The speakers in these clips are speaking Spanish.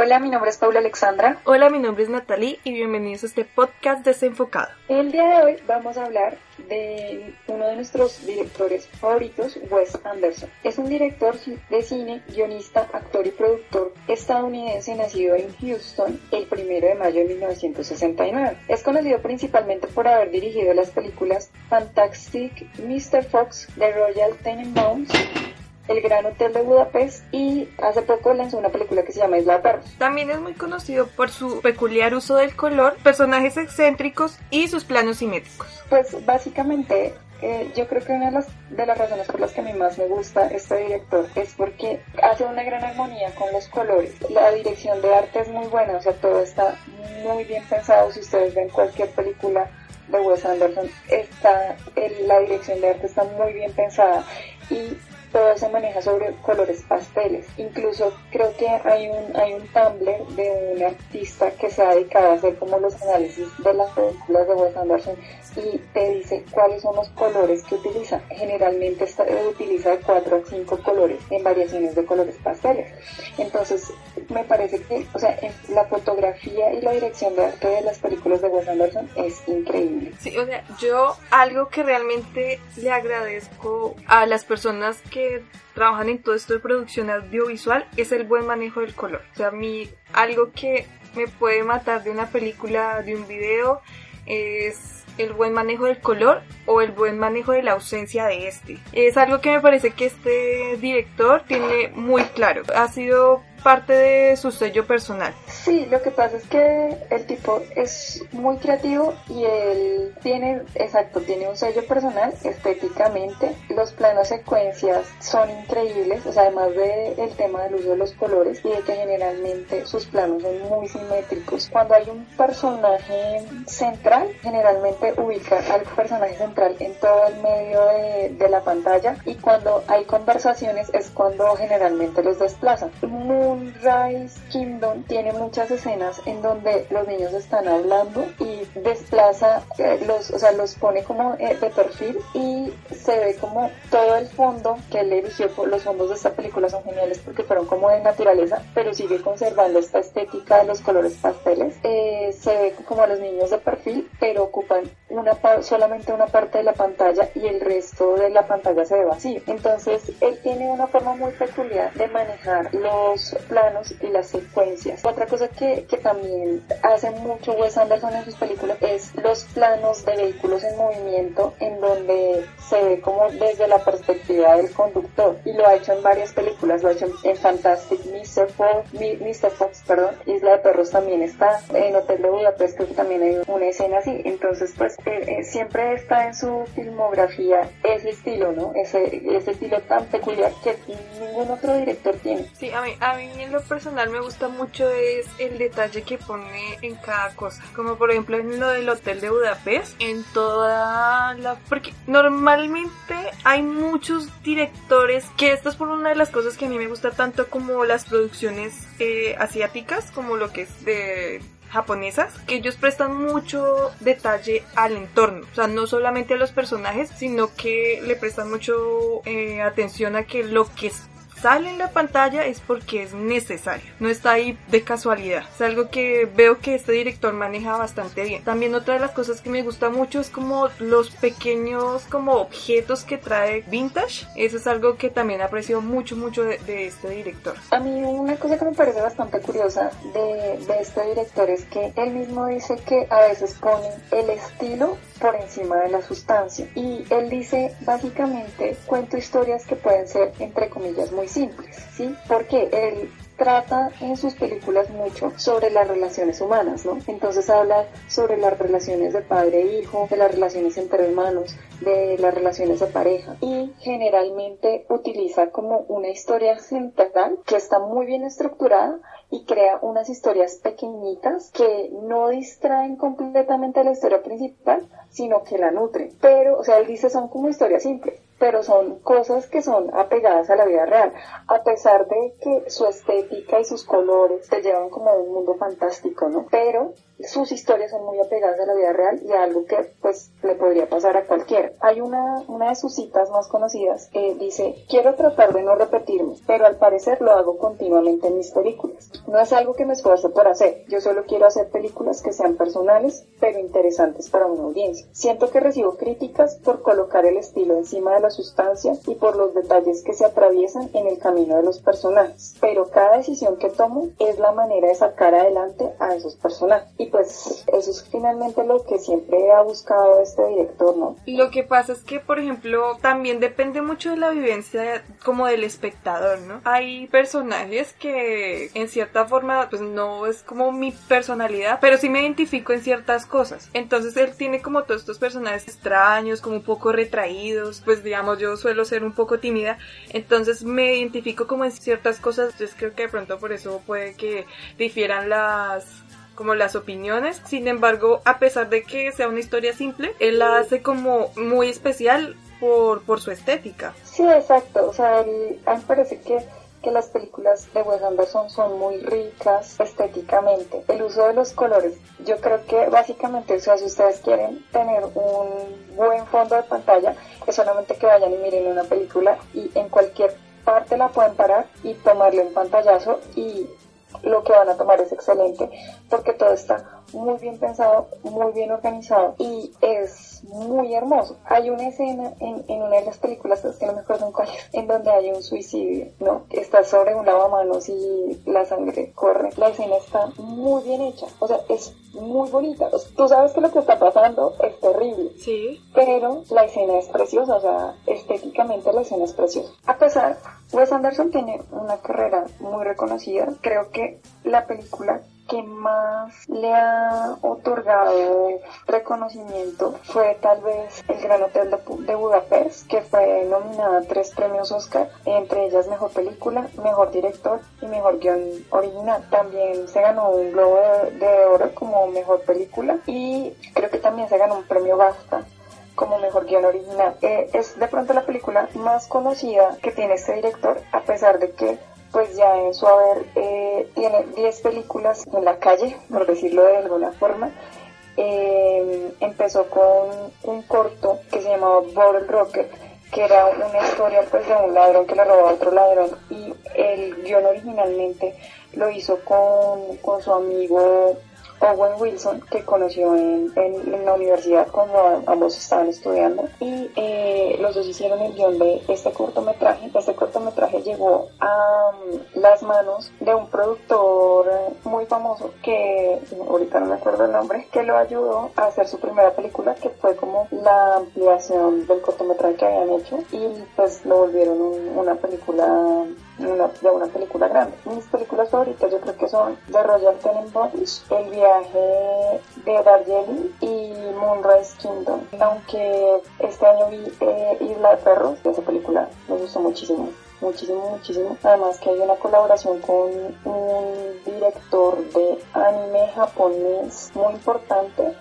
Hola, mi nombre es Paula Alexandra. Hola, mi nombre es Natalie y bienvenidos a este podcast desenfocado. El día de hoy vamos a hablar de uno de nuestros directores favoritos, Wes Anderson. Es un director de cine, guionista, actor y productor estadounidense nacido en Houston el 1 de mayo de 1969. Es conocido principalmente por haber dirigido las películas Fantastic Mr. Fox, The Royal Tenenbaums, el Gran Hotel de Budapest y hace poco lanzó una película que se llama Isla de Perros. También es muy conocido por su peculiar uso del color, personajes excéntricos y sus planos simétricos. Pues básicamente eh, yo creo que una de las, de las razones por las que a mí más me gusta este director es porque hace una gran armonía con los colores. La dirección de arte es muy buena, o sea, todo está muy bien pensado. Si ustedes ven cualquier película de Wes Anderson, está, la dirección de arte está muy bien pensada y todo se maneja sobre colores pasteles. Incluso creo que hay un, hay un Tumblr de un artista que se ha dedicado a hacer como los análisis de las películas de Wes Anderson y te dice cuáles son los colores que utiliza. Generalmente está, utiliza de 4 a 5 colores en variaciones de colores pasteles. Entonces, me parece que, o sea, la fotografía y la dirección de arte de las películas de Wes Anderson es increíble. Sí, o sea, yo algo que realmente le agradezco a las personas que trabajan en todo esto de producción audiovisual es el buen manejo del color. O sea, mí algo que me puede matar de una película, de un video, es el buen manejo del color o el buen manejo de la ausencia de este. Es algo que me parece que este director tiene muy claro. Ha sido parte de su sello personal. Sí, lo que pasa es que el tipo es muy creativo y él tiene, exacto, tiene un sello personal estéticamente. Los planos secuencias son increíbles, o sea, además del el tema del uso de los colores y de que generalmente sus planos son muy simétricos. Cuando hay un personaje central, generalmente ubica al personaje central en todo el medio de, de la pantalla y cuando hay conversaciones es cuando generalmente los desplaza. Moonrise Kingdom tiene muchas escenas en donde los niños están hablando y desplaza eh, los, o sea, los pone como eh, de perfil y se ve como todo el fondo que él eligió, los fondos de esta película son geniales porque fueron como de naturaleza, pero sigue conservando esta estética de los colores pasteles. Eh, se ve como a los niños de perfil, pero ocupan una solamente una parte de la pantalla y el resto de la pantalla se ve vacío. Entonces, él tiene una forma muy peculiar de manejar los planos y las secuencias. Otra cosa que, que también hace mucho Wes Anderson en sus películas es los planos de vehículos en movimiento en donde se ve como desde la perspectiva del conductor y lo ha hecho en varias películas, lo ha hecho en Fantastic Mr. Fox, Mr. Fox, perdón, Isla de Perros también está, en Hotel de Budapest creo que también hay una escena así, entonces pues eh, eh, siempre está en su filmografía ese estilo, ¿no? Ese, ese estilo tan peculiar que ningún otro director tiene. Sí, a mí, a mí en lo personal me gusta mucho es el detalle que pone en cada cosa. Como por ejemplo en lo del hotel de Budapest, en toda la... Porque normalmente hay muchos directores, que esto es por una de las cosas que a mí me gusta tanto como las producciones eh, asiáticas, como lo que es de japonesas que ellos prestan mucho detalle al entorno, o sea, no solamente a los personajes, sino que le prestan mucho eh, atención a que lo que sale en la pantalla es porque es necesario, no está ahí de casualidad. Es algo que veo que este director maneja bastante bien. También otra de las cosas que me gusta mucho es como los pequeños como objetos que trae vintage. Eso es algo que también aprecio mucho, mucho de, este director. A mí una cosa que me parece bastante curiosa de, de este director es que él mismo dice que a veces pone el estilo por encima de la sustancia. Y él dice, básicamente, cuento historias que pueden ser, entre comillas, muy simples, ¿sí? Porque él trata en sus películas mucho sobre las relaciones humanas, ¿no? Entonces habla sobre las relaciones de padre e hijo, de las relaciones entre hermanos, de las relaciones de pareja y generalmente utiliza como una historia central que está muy bien estructurada y crea unas historias pequeñitas que no distraen completamente la historia principal, sino que la nutren. Pero, o sea, él dice son como historias simples, pero son cosas que son apegadas a la vida real, a pesar de que su estética y sus colores te llevan como a un mundo fantástico, ¿no? Pero sus historias son muy apegadas a la vida real y a algo que pues le podría pasar a cualquiera. Hay una, una de sus citas más conocidas que dice, quiero tratar de no repetirme, pero al parecer lo hago continuamente en mis películas. No es algo que me esfuerzo por hacer, yo solo quiero hacer películas que sean personales, pero interesantes para una audiencia. Siento que recibo críticas por colocar el estilo encima de la sustancia y por los detalles que se atraviesan en el camino de los personajes, pero cada decisión que tomo es la manera de sacar adelante a esos personajes pues eso es finalmente lo que siempre ha buscado este director, ¿no? Lo que pasa es que, por ejemplo, también depende mucho de la vivencia como del espectador, ¿no? Hay personajes que en cierta forma pues no es como mi personalidad, pero sí me identifico en ciertas cosas. Entonces él tiene como todos estos personajes extraños, como un poco retraídos, pues digamos yo suelo ser un poco tímida, entonces me identifico como en ciertas cosas, entonces creo que de pronto por eso puede que difieran las como las opiniones. Sin embargo, a pesar de que sea una historia simple, él la hace como muy especial por, por su estética. Sí, exacto. O sea, a mí parece que que las películas de Wes Anderson son muy ricas estéticamente. El uso de los colores, yo creo que básicamente, o sea, si ustedes quieren tener un buen fondo de pantalla, es solamente que vayan y miren una película y en cualquier parte la pueden parar y tomarle un pantallazo y lo que van a tomar es excelente porque todo está muy bien pensado, muy bien organizado y es muy hermoso. Hay una escena en, en una de las películas, es que no me acuerdo en cuál en donde hay un suicidio, ¿no? Está sobre un lavamanos y la sangre corre. La escena está muy bien hecha, o sea, es muy bonita. tú sabes que lo que está pasando es terrible. Sí. Pero la escena es preciosa, o sea, estéticamente la escena es preciosa. A pesar, Wes Anderson tiene una carrera muy reconocida. Creo que la película que más le ha otorgado reconocimiento fue tal vez El Gran Hotel de, Budapest, que fue nominada a tres premios Oscar, entre ellas Mejor Película, Mejor Director y Mejor Guión Original. También se ganó un Globo de, Oro como Mejor Película y creo que también se ganó un premio BAFTA como mejor guion original. Eh, es de pronto la película más conocida que tiene este director, a pesar de que pues ya en su haber tiene 10 películas en la calle, por decirlo de alguna forma. Eh, empezó con un corto que se llamaba Bottle Rocket, que era una historia pues de un ladrón que le robó a otro ladrón y el guion originalmente lo hizo con, con su amigo Owen Wilson, que conoció en, en, la universidad cuando ambos estaban estudiando, y eh, los dos hicieron el guion de este cortometraje. Este cortometraje llegó a um, las manos de un productor muy famoso que ahorita no me acuerdo el nombre, que lo ayudó a hacer su primera película, que fue como la ampliación del cortometraje que habían hecho, y pues lo volvieron una película de una película grande. Mis películas favoritas yo creo que son The Royal Tenenbaums, El viaje de Darjeeling y Moonrise Kingdom. Aunque este año vi eh, Isla de Perros, esa película me gustó muchísimo muchísimo, muchísimo. Además que hay una colaboración con un director de anime japonés muy importante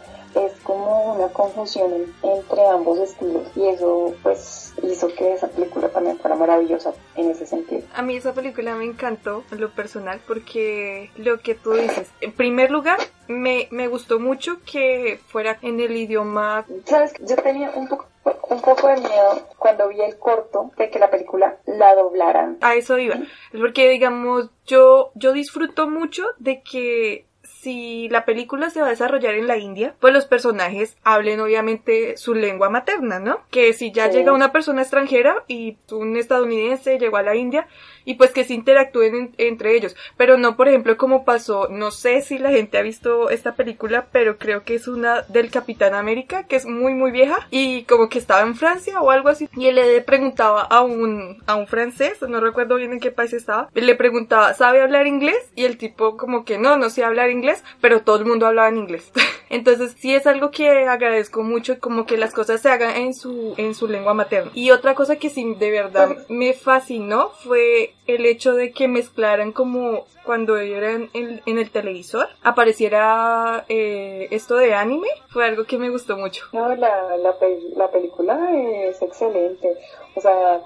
es como una confusión entre ambos estilos y eso pues hizo que esa película también fuera maravillosa en ese sentido. A mí esa película me encantó en lo personal porque lo que tú dices, en primer lugar me, me gustó mucho que fuera en el idioma... Sabes, yo tenía un poco un poco de miedo cuando vi el corto de que la película la doblaran. A eso iba. Es porque, digamos, yo, yo disfruto mucho de que si la película se va a desarrollar en la India, pues los personajes hablen obviamente su lengua materna, ¿no? Que si ya llega una persona extranjera y un estadounidense llegó a la India, y pues que se interactúen entre ellos. Pero no, por ejemplo, como pasó, no sé si la gente ha visto esta película, pero creo que es una del Capitán América, que es muy, muy vieja, y como que estaba en Francia o algo así, y él le preguntaba a un, a un francés, no recuerdo bien en qué país estaba, le preguntaba, ¿sabe hablar inglés? Y el tipo como que no, no sé hablar inglés, pero todo el mundo hablaba en inglés. Entonces sí es algo que agradezco mucho, como que las cosas se hagan en su, en su lengua materna. Y otra cosa que sí de verdad me fascinó fue el hecho de que mezclaran como cuando eran en, el televisor apareciera eh, esto de anime, fue algo que me gustó mucho. No, la, la, la película es excelente, o sea,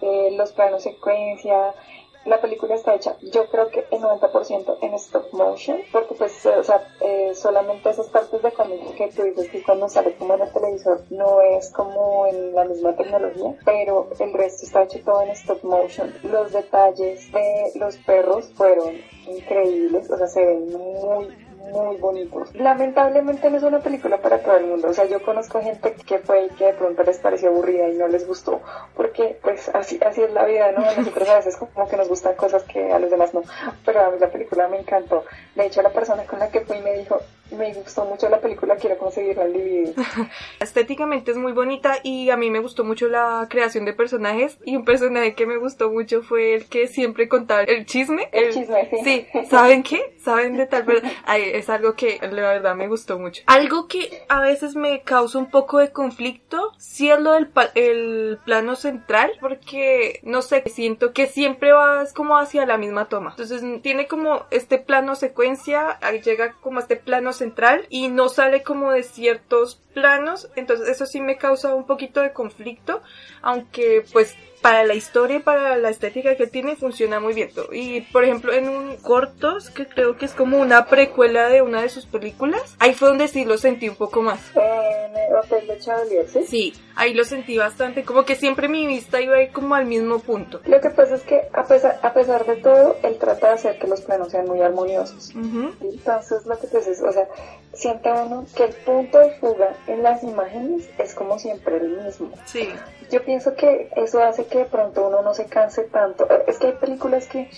eh, los planos secuencia, la película está hecha, yo creo que el 90% en stop motion, porque pues, o sea, eh, solamente esas partes de cómic que tú dices que cuando sale como en el televisor no es como en la misma tecnología, pero el resto está hecho todo en stop motion. Los detalles de los perros fueron increíbles, o sea, se ven muy, muy bonitos. Lamentablemente no es una película para todo el mundo. O sea, yo conozco gente que fue y que de pronto les pareció aburrida y no les gustó. Porque, pues, así, así es la vida, ¿no? A nosotros a veces como que nos gustan cosas que a los demás no. Pero a mí la película me encantó. De hecho, la persona con la que fui me dijo, me gustó mucho la película, quiero conseguirla en DVD. Estéticamente es muy bonita y a mí me gustó mucho la creación de personajes y un personaje que me gustó mucho fue el que siempre contaba el chisme. El, chisme, sí. Sí, ¿saben qué? ¿Saben de tal es algo que la verdad me gustó mucho. Algo que a veces me causa un poco de conflicto, sí es lo del el plano central, porque no sé, siento que siempre vas como hacia la misma toma. Entonces tiene como este plano secuencia, llega como este plano central y no sale como de ciertos planos, entonces eso sí me causa un poquito de conflicto, aunque pues para la historia y para la estética que tiene funciona muy bien. Y por ejemplo en un cortos que creo que es como una precuela de una de sus películas, ahí fue donde sí lo sentí un poco más. En el Hotel de Chavalier, ¿sí? Sí, ahí lo sentí bastante, como que siempre mi vista iba ahí como al mismo punto. Lo que pasa es que a pesar, a pesar de todo, él trata de hacer que los planos sean muy armoniosos. Entonces lo que te dices, o sea, siente uno que el punto de fuga en las imágenes es como siempre el mismo. Sí. Yo pienso que eso hace que de pronto uno no se canse tanto. Es que hay películas que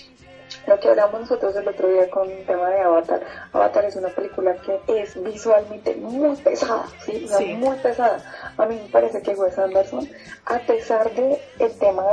lo que hablamos nosotros el otro día con el tema de Avatar. Avatar es una película que es visualmente muy pesada, ¿sí? muy pesada. A mí me parece que Wes Anderson, a pesar de el tema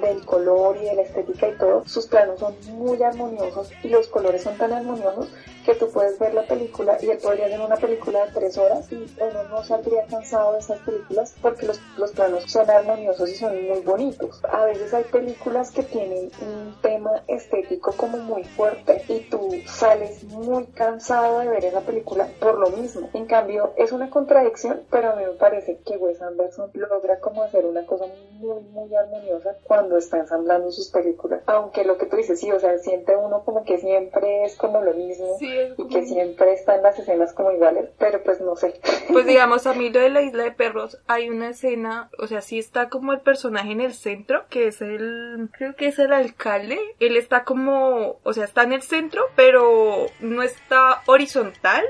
del color y de la estética y todo, sus planos son muy armoniosos y los colores son tan armoniosos que tú puedes ver la película y él podría ser una película de tres horas y uno no saldría cansado de esas películas porque los, los planos son armoniosos y son muy bonitos. A veces hay películas que tienen un tema estético como muy fuerte y tú sales muy cansado de ver esa película por lo mismo. En cambio, es una contradicción, pero a mí me parece que Wes Anderson logra como hacer una cosa muy, muy armoniosa cuando está ensamblando sus películas. Aunque lo que tú dices, sí, o sea, siente uno como que siempre es como lo mismo y que siempre están las escenas como iguales, pero pues no sé. Pues digamos, a mí lo de la isla de perros, hay una escena, o sea, sí está como el personaje en el centro, que es el, creo que es el alcalde, él está como, o sea, está en el centro, pero no está horizontal,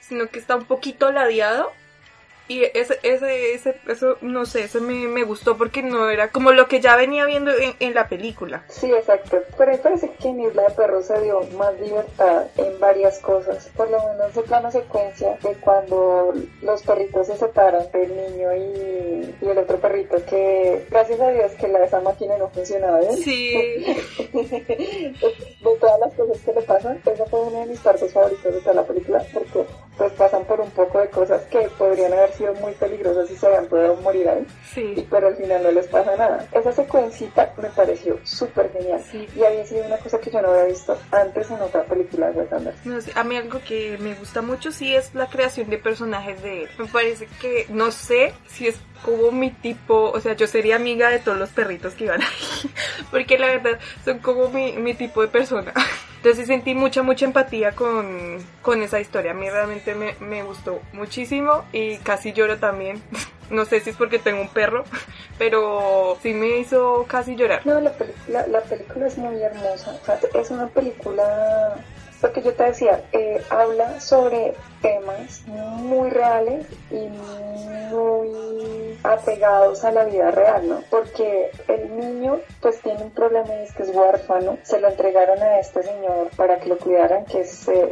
sino que está un poquito ladeado y ese, ese, ese, eso, no sé, eso me, me gustó porque no era como lo que ya venía viendo en, en la película. Sí, exacto. Pero me parece que en Isla de Perros se dio más libertad en varias cosas. Por lo menos de plano secuencia de cuando los perritos se separan, el niño y, y el otro perrito, que gracias a Dios que la, esa máquina no funcionaba bien. Sí. de todas las cosas que le pasan, esa fue uno de mis partes favoritos de toda la película porque pues pasan por un poco de cosas que podrían haber sido muy peligrosas y se habían podido morir ahí, Sí. pero al final no les pasa nada. Esa secuencita me pareció súper genial Sí. y había sido una cosa que yo no había visto antes en otra película de Wes Anderson. No sé, a mí algo que me gusta mucho sí es la creación de personajes de él. Me parece que, no sé si es como mi tipo, o sea, yo sería amiga de todos los perritos que iban ahí, porque la verdad son como mi, mi tipo de persona. Entonces sentí mucha, mucha empatía con, con esa historia. A mí realmente me, me gustó muchísimo y casi lloro también. No sé si es porque tengo un perro, pero sí me hizo casi llorar. No, la película, la película es muy hermosa. O sea, es una película, lo que yo te decía, eh, habla sobre temas muy reales y muy apegados a la vida real, ¿no? Porque el niño pues tiene un problema y es que es huérfano, se lo entregaron a este señor para que lo cuidaran, que es eh,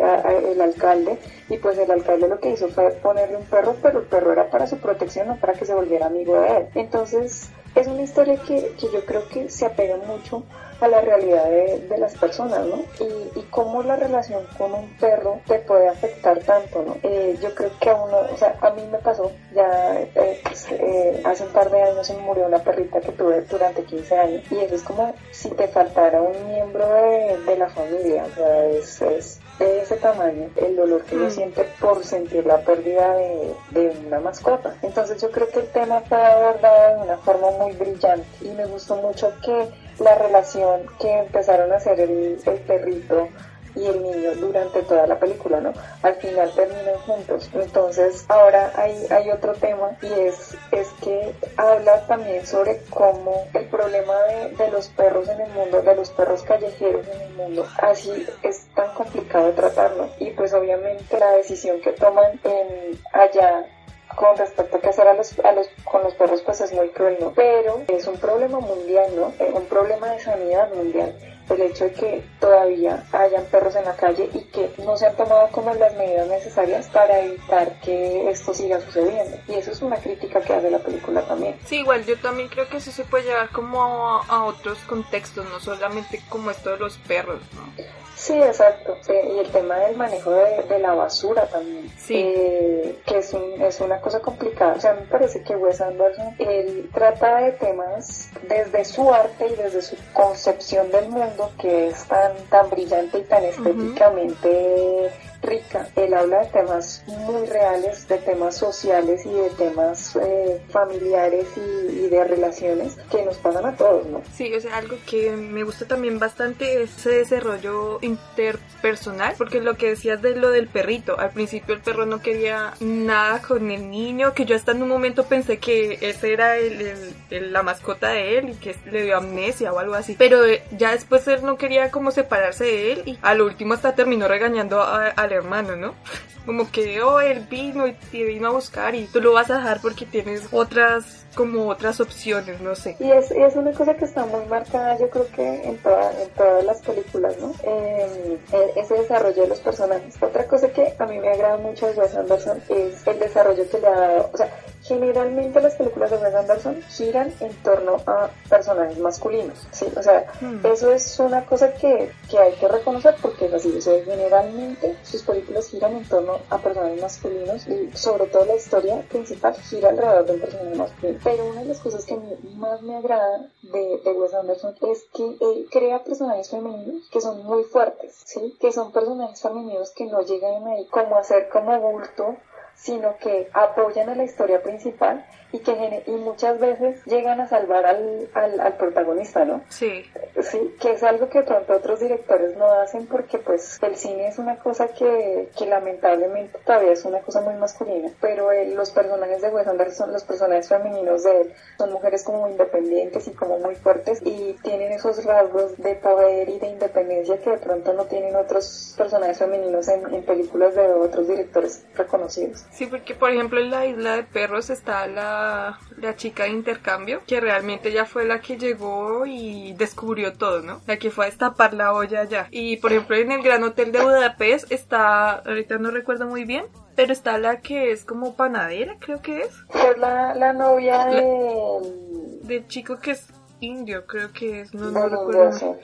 el alcalde, y pues el alcalde lo que hizo fue ponerle un perro, pero el perro era para su protección, no para que se volviera amigo de él. Entonces es una historia que, que yo creo que se apega mucho a la realidad de, las personas, ¿no? Y, y, cómo la relación con un perro te puede afectar tanto, ¿no? Eh, yo creo que a uno, o sea, a mí me pasó, ya eh, pues, eh, hace un par de años se murió una perrita que tuve durante 15 años y eso es como si te faltara un miembro de, de la familia, o sea, es, es de ese tamaño el dolor que uno mm. siente por sentir la pérdida de, de, una mascota. Entonces yo creo que el tema fue abordado de una forma muy brillante y me gustó mucho que la relación que empezaron a hacer el, el perrito y el niño durante toda la película, ¿no? Al final terminan juntos. Entonces, ahora hay, hay otro tema y es, es que habla también sobre cómo el problema de, de los perros en el mundo, de los perros callejeros en el mundo, así es tan complicado tratarlo. Y pues obviamente la decisión que toman en allá con respecto a qué hacer a los, a los, con los perros, pues es muy cruel, ¿no? Pero es un problema mundial, ¿no? Es un problema de sanidad mundial. El hecho de que todavía hayan perros en la calle y que no se han tomado como las medidas necesarias para evitar que esto siga sucediendo. Y eso es una crítica que hace la película también. Sí, igual yo también creo que eso se puede llevar como a, a otros contextos, no solamente como esto de los perros, ¿no? Sí, exacto. y el tema del manejo de, la basura también. Sí. Eh, que es, un, es una cosa complicada. O sea, me parece que Wes Anderson, él trata de temas desde su arte y desde su concepción del mundo que es tan, tan brillante y tan estéticamente rica. Él habla de temas muy reales, de temas sociales y de temas eh, familiares y, de relaciones que nos pasan a todos, ¿no? Sí, o sea, algo que me gusta también bastante es ese desarrollo interpersonal, porque lo que decías de lo del perrito, al principio el perro no quería nada con el niño, que yo hasta en un momento pensé que ese era el, la mascota de él y que le dio amnesia o algo así, pero ya después él no quería como separarse de él y a lo último hasta terminó regañando a, hermano, ¿no? Como que, oh, él vino y te vino a buscar y tú lo vas a dejar porque tienes otras como otras opciones, no sé. Y es, es una cosa que está muy marcada, yo creo que en, toda, en todas las películas, ¿no? Ese desarrollo de los personajes. Otra cosa que a mí me agrada mucho de Wes Anderson es el desarrollo que le ha dado, o sea, generalmente las películas de Wes Anderson giran en torno a personajes masculinos, ¿sí? O sea, hmm. eso es una cosa que, que, hay que reconocer porque es así, o sea, generalmente sus películas giran en torno a personajes masculinos y sobre todo la historia principal gira alrededor de un personaje masculino pero una de las cosas que más me agrada de, de Wes Anderson es que él crea personajes femeninos que son muy fuertes, ¿sí? Que son personajes femeninos que no llegan ahí como a ser como bulto, sino que apoyan a la historia principal y que y muchas veces llegan a salvar al, al, protagonista, ¿no? Sí. Sí, que es algo que pronto otros directores no hacen porque pues el cine es una cosa que, que lamentablemente todavía es una cosa muy masculina, pero los personajes de Wes Anderson, los personajes femeninos de él, son mujeres como independientes y como muy fuertes y tienen esos rasgos de poder y de independencia que de pronto no tienen otros personajes femeninos en, en películas de otros directores reconocidos. Sí, porque por ejemplo en la isla de perros está la la, chica de intercambio, que realmente ya fue la que llegó y descubrió todo, ¿no? La que fue a destapar la olla ya. Y por ejemplo en el Gran Hotel de Budapest está, ahorita no recuerdo muy bien, pero está la que es como panadera, creo que es. Es la, la novia de... Del chico que es indio, creo que es, no, no recuerdo.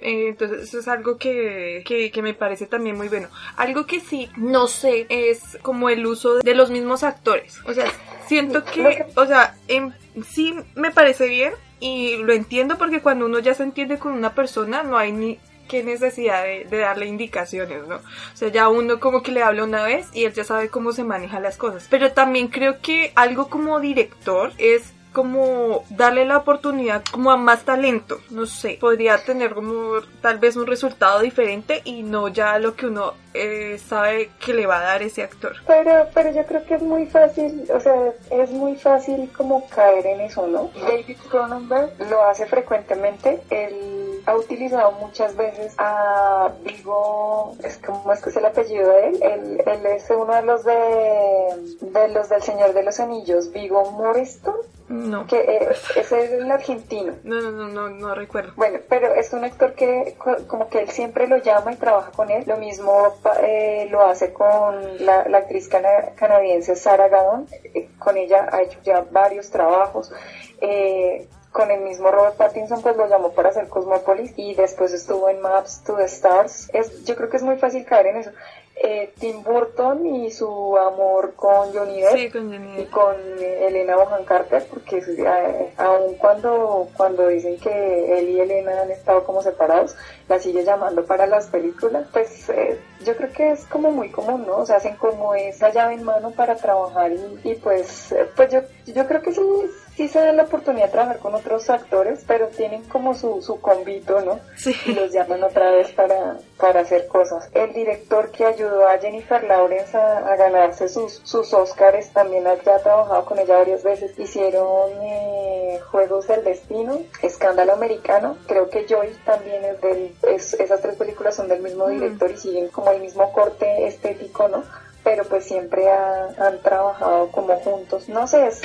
Eh, entonces eso es algo que, que, me parece también muy bueno. Algo que sí, no sé, es como el uso de los mismos actores. O sea, siento que, o sea, en, sí me parece bien y lo entiendo porque cuando uno ya se entiende con una persona no hay ni qué necesidad de, de, darle indicaciones, ¿no? O sea, ya uno como que le habla una vez y él ya sabe cómo se manejan las cosas. Pero también creo que algo como director es como darle la oportunidad como a más talento, no sé, podría tener como tal vez un resultado diferente y no ya lo que uno eh, sabe que le va a dar ese actor. Pero, pero yo creo que es muy fácil, o sea, es muy fácil como caer en eso, ¿no? David Cronenberg lo hace frecuentemente, él ha utilizado muchas veces a Vigo, es como es que es el apellido de él, él, él es uno de los de, de los del Señor de los Anillos, Vigo Morriston No. Que eh, ese es el argentino. No, no, no, no, no recuerdo. Bueno, pero es un actor que co- como que él siempre lo llama y trabaja con él. Lo mismo eh, lo hace con la, la actriz cana- canadiense Sarah Gadon. Eh, con ella ha hecho ya varios trabajos. Eh, con el mismo Robert Pattinson pues lo llamó para hacer Cosmopolis y después estuvo en Maps to the Stars. Es, yo creo que es muy fácil caer en eso. Eh, Tim Burton y su amor con Johnny Depp Sí, con Johnny y con eh, Elena Bohan Carter porque eh, aun cuando cuando dicen que él y Elena han estado como separados la sigue llamando para las películas pues eh, yo creo que es como muy común no o sea hacen como esa llave en mano para trabajar y, y pues eh, pues yo yo creo que sí sí se da la oportunidad de trabajar con otros actores pero tienen como su su convito no y los llaman otra vez para, para hacer cosas. El director que ayudó a Jennifer Lawrence a, a ganarse sus, sus Oscars también ha ya trabajado con ella varias veces. Hicieron eh, Juegos del Destino, Escándalo Americano, creo que Joy también es del, es- esas tres películas son del mismo Mm. director y siguen como el mismo corte estético, ¿no? Pero pues siempre ha- han trabajado como juntos. No sé, es,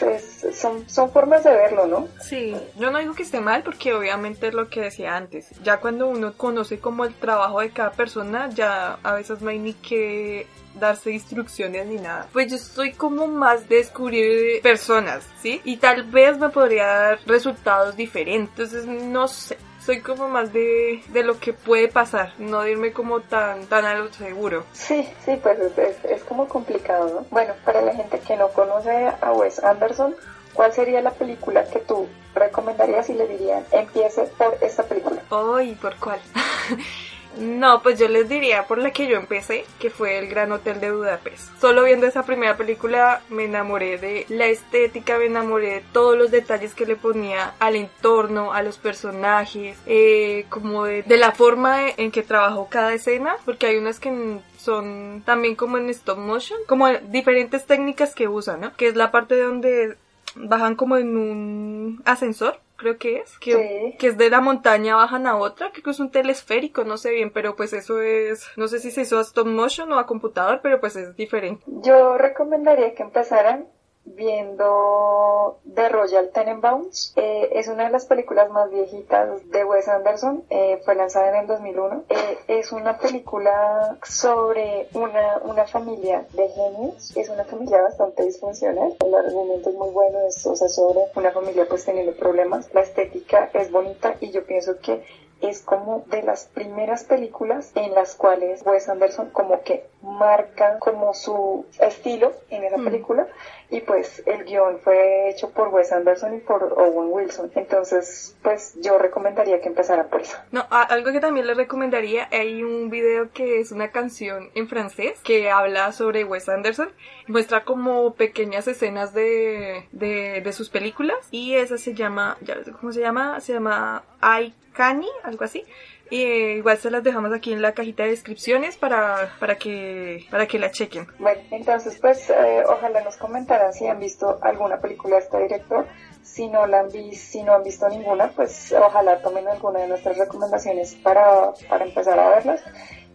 son, son formas de verlo, ¿no? Sí, yo no digo que esté mal porque obviamente es lo que decía antes. Ya cuando uno conoce como el trabajo de cada persona, ya a veces no hay ni que darse instrucciones ni nada. Pues yo estoy como más de descubrir personas, ¿sí? Y tal vez me podría dar resultados diferentes. Entonces, no sé. Soy como más de, de lo que puede pasar, no de irme como tan, tan a lo seguro. Sí, sí, pues es, es- es como complicado, ¿no? Bueno, para la gente que no conoce a Wes Anderson, ¿cuál sería la película que tú recomendarías y le dirían empiece por esta película? Ay, ¿por cuál? No, pues yo les diría por la que yo empecé, que fue El Gran Hotel de Budapest. Solo viendo esa primera película me enamoré de la estética, me enamoré de todos los detalles que le ponía al entorno, a los personajes, eh, como de, la forma en que trabajó cada escena, porque hay unas que son también como en stop motion, como diferentes técnicas que usan, ¿no? Que es la parte donde bajan como en un ascensor, creo que es, que, Sí. que es de la montaña bajan a otra, creo que es un telesférico, no sé bien, pero pues eso es, no sé si se hizo a stop motion o a computador, pero pues es diferente. Yo recomendaría que empezaran viendo The Royal Tenenbaums. Eh, es una de las películas más viejitas de Wes Anderson. Eh, fue lanzada en el 2001. Eh, es una película sobre una, una familia de genios. Es una familia bastante disfuncional. El argumento es muy bueno. Es o sea, sobre una familia pues teniendo problemas. La estética es bonita y yo pienso que es como de las primeras películas en las cuales Wes Anderson como que marca como su estilo en esa Mm. película y pues el guion fue hecho por Wes Anderson y por Owen Wilson entonces pues yo recomendaría que empezaran por eso No, a- algo que también les recomendaría, hay un video que es una canción en francés que habla sobre Wes Anderson, muestra como pequeñas escenas de, de, sus películas y esa se llama, ya no sé cómo se llama, se llama I Canny, algo así. Y eh, igual se las dejamos aquí en la cajita de descripciones para, para que para que la chequen. bueno entonces pues eh, ojalá nos comentaran si han visto alguna película de este director si no la han visto si no han visto ninguna pues ojalá tomen alguna de nuestras recomendaciones para, para empezar a verlas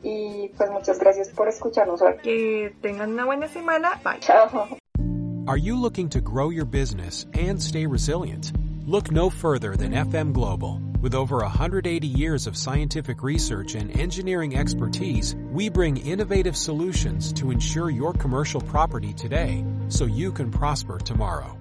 y pues muchas gracias por escucharnos hoy Que tengan una buena semana. Bye. chao Are you looking to grow your business and stay resilient? Look no further than FM Global. With over 180 years of scientific research and engineering expertise, we bring innovative solutions to ensure your commercial property today so you can prosper tomorrow.